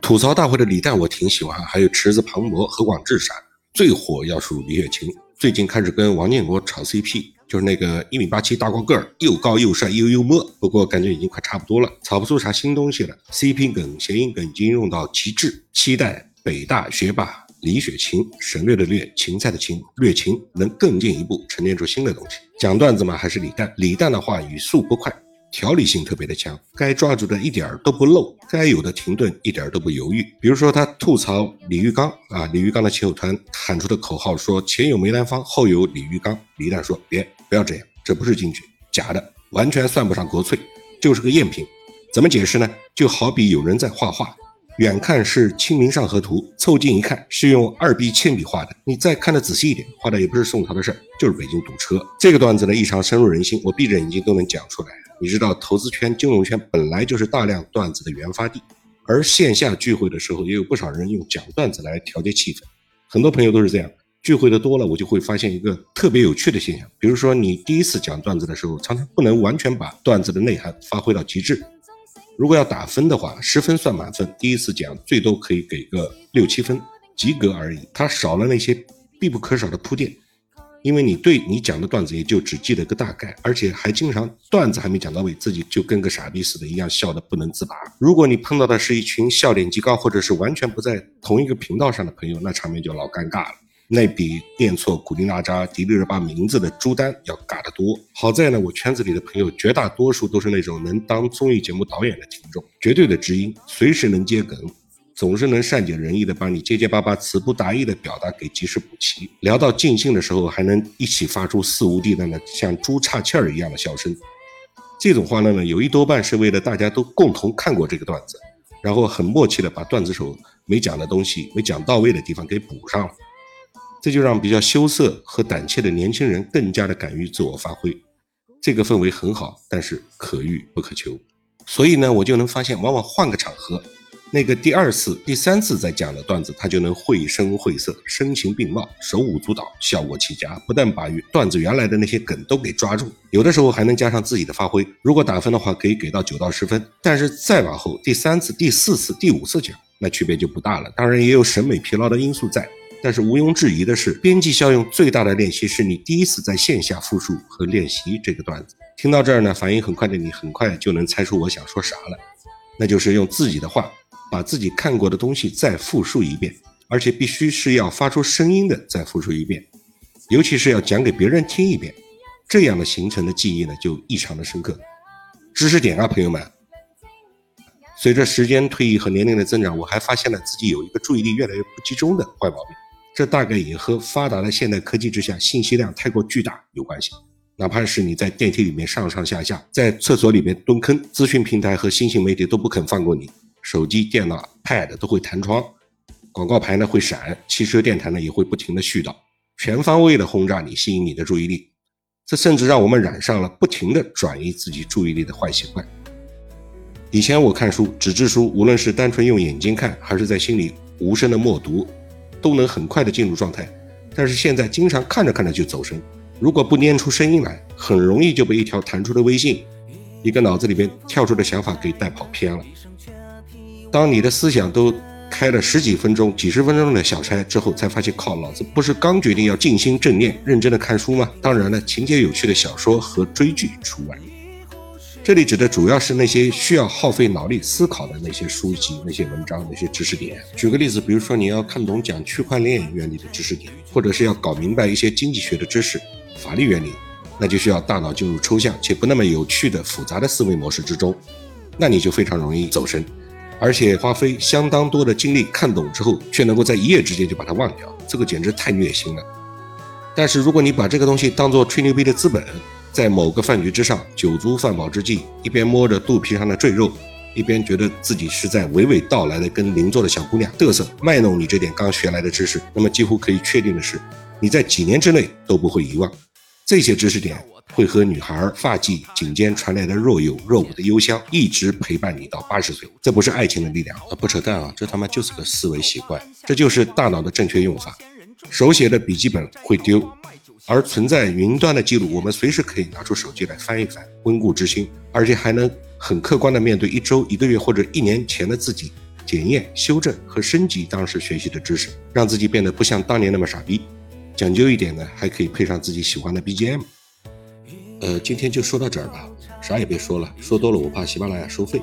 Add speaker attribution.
Speaker 1: 吐槽大会的李诞我挺喜欢，还有池子庞博、何广智啥的。最火要数李雪琴，最近开始跟王建国炒 CP，就是那个一米八七大高个儿，又高又帅又幽默。不过感觉已经快差不多了，炒不出啥新东西了。CP 梗、谐音梗已经用到极致，期待北大学霸李雪琴，省略的略，芹菜的芹，略琴能更进一步沉淀出新的东西。讲段子嘛，还是李诞。李诞的话语速不快。条理性特别的强，该抓住的一点儿都不漏，该有的停顿一点儿都不犹豫。比如说他吐槽李玉刚啊，李玉刚的亲友团喊出的口号说前有梅兰芳，后有李玉刚。李诞说别不要这样，这不是京剧，假的，完全算不上国粹，就是个赝品。怎么解释呢？就好比有人在画画。远看是《清明上河图》，凑近一看是用二 B 铅笔画的。你再看的仔细一点，画的也不是宋朝的事儿，就是北京堵车。这个段子呢异常深入人心，我闭着眼睛都能讲出来。你知道，投资圈、金融圈本来就是大量段子的原发地，而线下聚会的时候，也有不少人用讲段子来调节气氛。很多朋友都是这样，聚会的多了，我就会发现一个特别有趣的现象，比如说你第一次讲段子的时候，常常不能完全把段子的内涵发挥到极致。如果要打分的话，十分算满分，第一次讲最多可以给个六七分，及格而已。它少了那些必不可少的铺垫，因为你对你讲的段子也就只记得个大概，而且还经常段子还没讲到位，自己就跟个傻逼似的，一样笑得不能自拔。如果你碰到的是一群笑点极高，或者是完全不在同一个频道上的朋友，那场面就老尴尬了。那比念错古力娜扎、迪丽热巴名字的朱丹要尬得多。好在呢，我圈子里的朋友绝大多数都是那种能当综艺节目导演的听众，绝对的知音，随时能接梗，总是能善解人意的帮你结结巴巴、词不达意的表达给及时补齐。聊到尽兴的时候，还能一起发出肆无忌惮的像猪岔气儿一样的笑声。这种欢乐呢，有一多半是为了大家都共同看过这个段子，然后很默契的把段子手没讲的东西、没讲到位的地方给补上了。这就让比较羞涩和胆怯的年轻人更加的敢于自我发挥，这个氛围很好，但是可遇不可求。所以呢，我就能发现，往往换个场合，那个第二次、第三次再讲的段子，他就能绘声绘色、声情并茂、手舞足蹈、效果奇佳。不但把段子原来的那些梗都给抓住，有的时候还能加上自己的发挥。如果打分的话，可以给到九到十分。但是再往后，第三次、第四次、第五次讲，那区别就不大了。当然，也有审美疲劳的因素在。但是毋庸置疑的是，边际效用最大的练习是你第一次在线下复述和练习这个段子。听到这儿呢，反应很快的你很快就能猜出我想说啥了，那就是用自己的话把自己看过的东西再复述一遍，而且必须是要发出声音的再复述一遍，尤其是要讲给别人听一遍，这样的形成的记忆呢就异常的深刻。知识点啊，朋友们。随着时间推移和年龄的增长，我还发现了自己有一个注意力越来越不集中的坏毛病。这大概也和发达的现代科技之下信息量太过巨大有关系。哪怕是你在电梯里面上上下下，在厕所里面蹲坑，资讯平台和新型媒体都不肯放过你。手机、电脑、Pad 都会弹窗，广告牌呢会闪，汽车电台呢也会不停的絮叨，全方位的轰炸你，吸引你的注意力。这甚至让我们染上了不停的转移自己注意力的坏习惯。以前我看书，纸质书，无论是单纯用眼睛看，还是在心里无声的默读。都能很快的进入状态，但是现在经常看着看着就走神，如果不念出声音来，很容易就被一条弹出的微信，一个脑子里边跳出的想法给带跑偏了。当你的思想都开了十几分钟、几十分钟的小差之后，才发现靠，老子不是刚决定要静心正念、认真的看书吗？当然了，情节有趣的小说和追剧除外。这里指的主要是那些需要耗费脑力思考的那些书籍、那些文章、那些知识点。举个例子，比如说你要看懂讲区块链原理的知识点，或者是要搞明白一些经济学的知识、法律原理，那就需要大脑进入抽象且不那么有趣的复杂的思维模式之中，那你就非常容易走神，而且花费相当多的精力看懂之后，却能够在一夜之间就把它忘掉，这个简直太虐心了。但是如果你把这个东西当做吹牛逼的资本，在某个饭局之上，酒足饭饱之际，一边摸着肚皮上的赘肉，一边觉得自己是在娓娓道来的跟邻座的小姑娘嘚瑟卖弄你这点刚学来的知识，那么几乎可以确定的是，你在几年之内都不会遗忘这些知识点，会和女孩发髻颈间传来的若有若无的幽香，一直陪伴你到八十岁。这不是爱情的力量啊！不扯淡啊！这他妈就是个思维习惯，这就是大脑的正确用法。手写的笔记本会丢，而存在云端的记录，我们随时可以拿出手机来翻一翻，温故知新，而且还能很客观的面对一周、一个月或者一年前的自己，检验、修正和升级当时学习的知识，让自己变得不像当年那么傻逼。讲究一点呢，还可以配上自己喜欢的 BGM。呃今天就说到这儿吧啥也别说了说多了我怕喜马拉雅收费。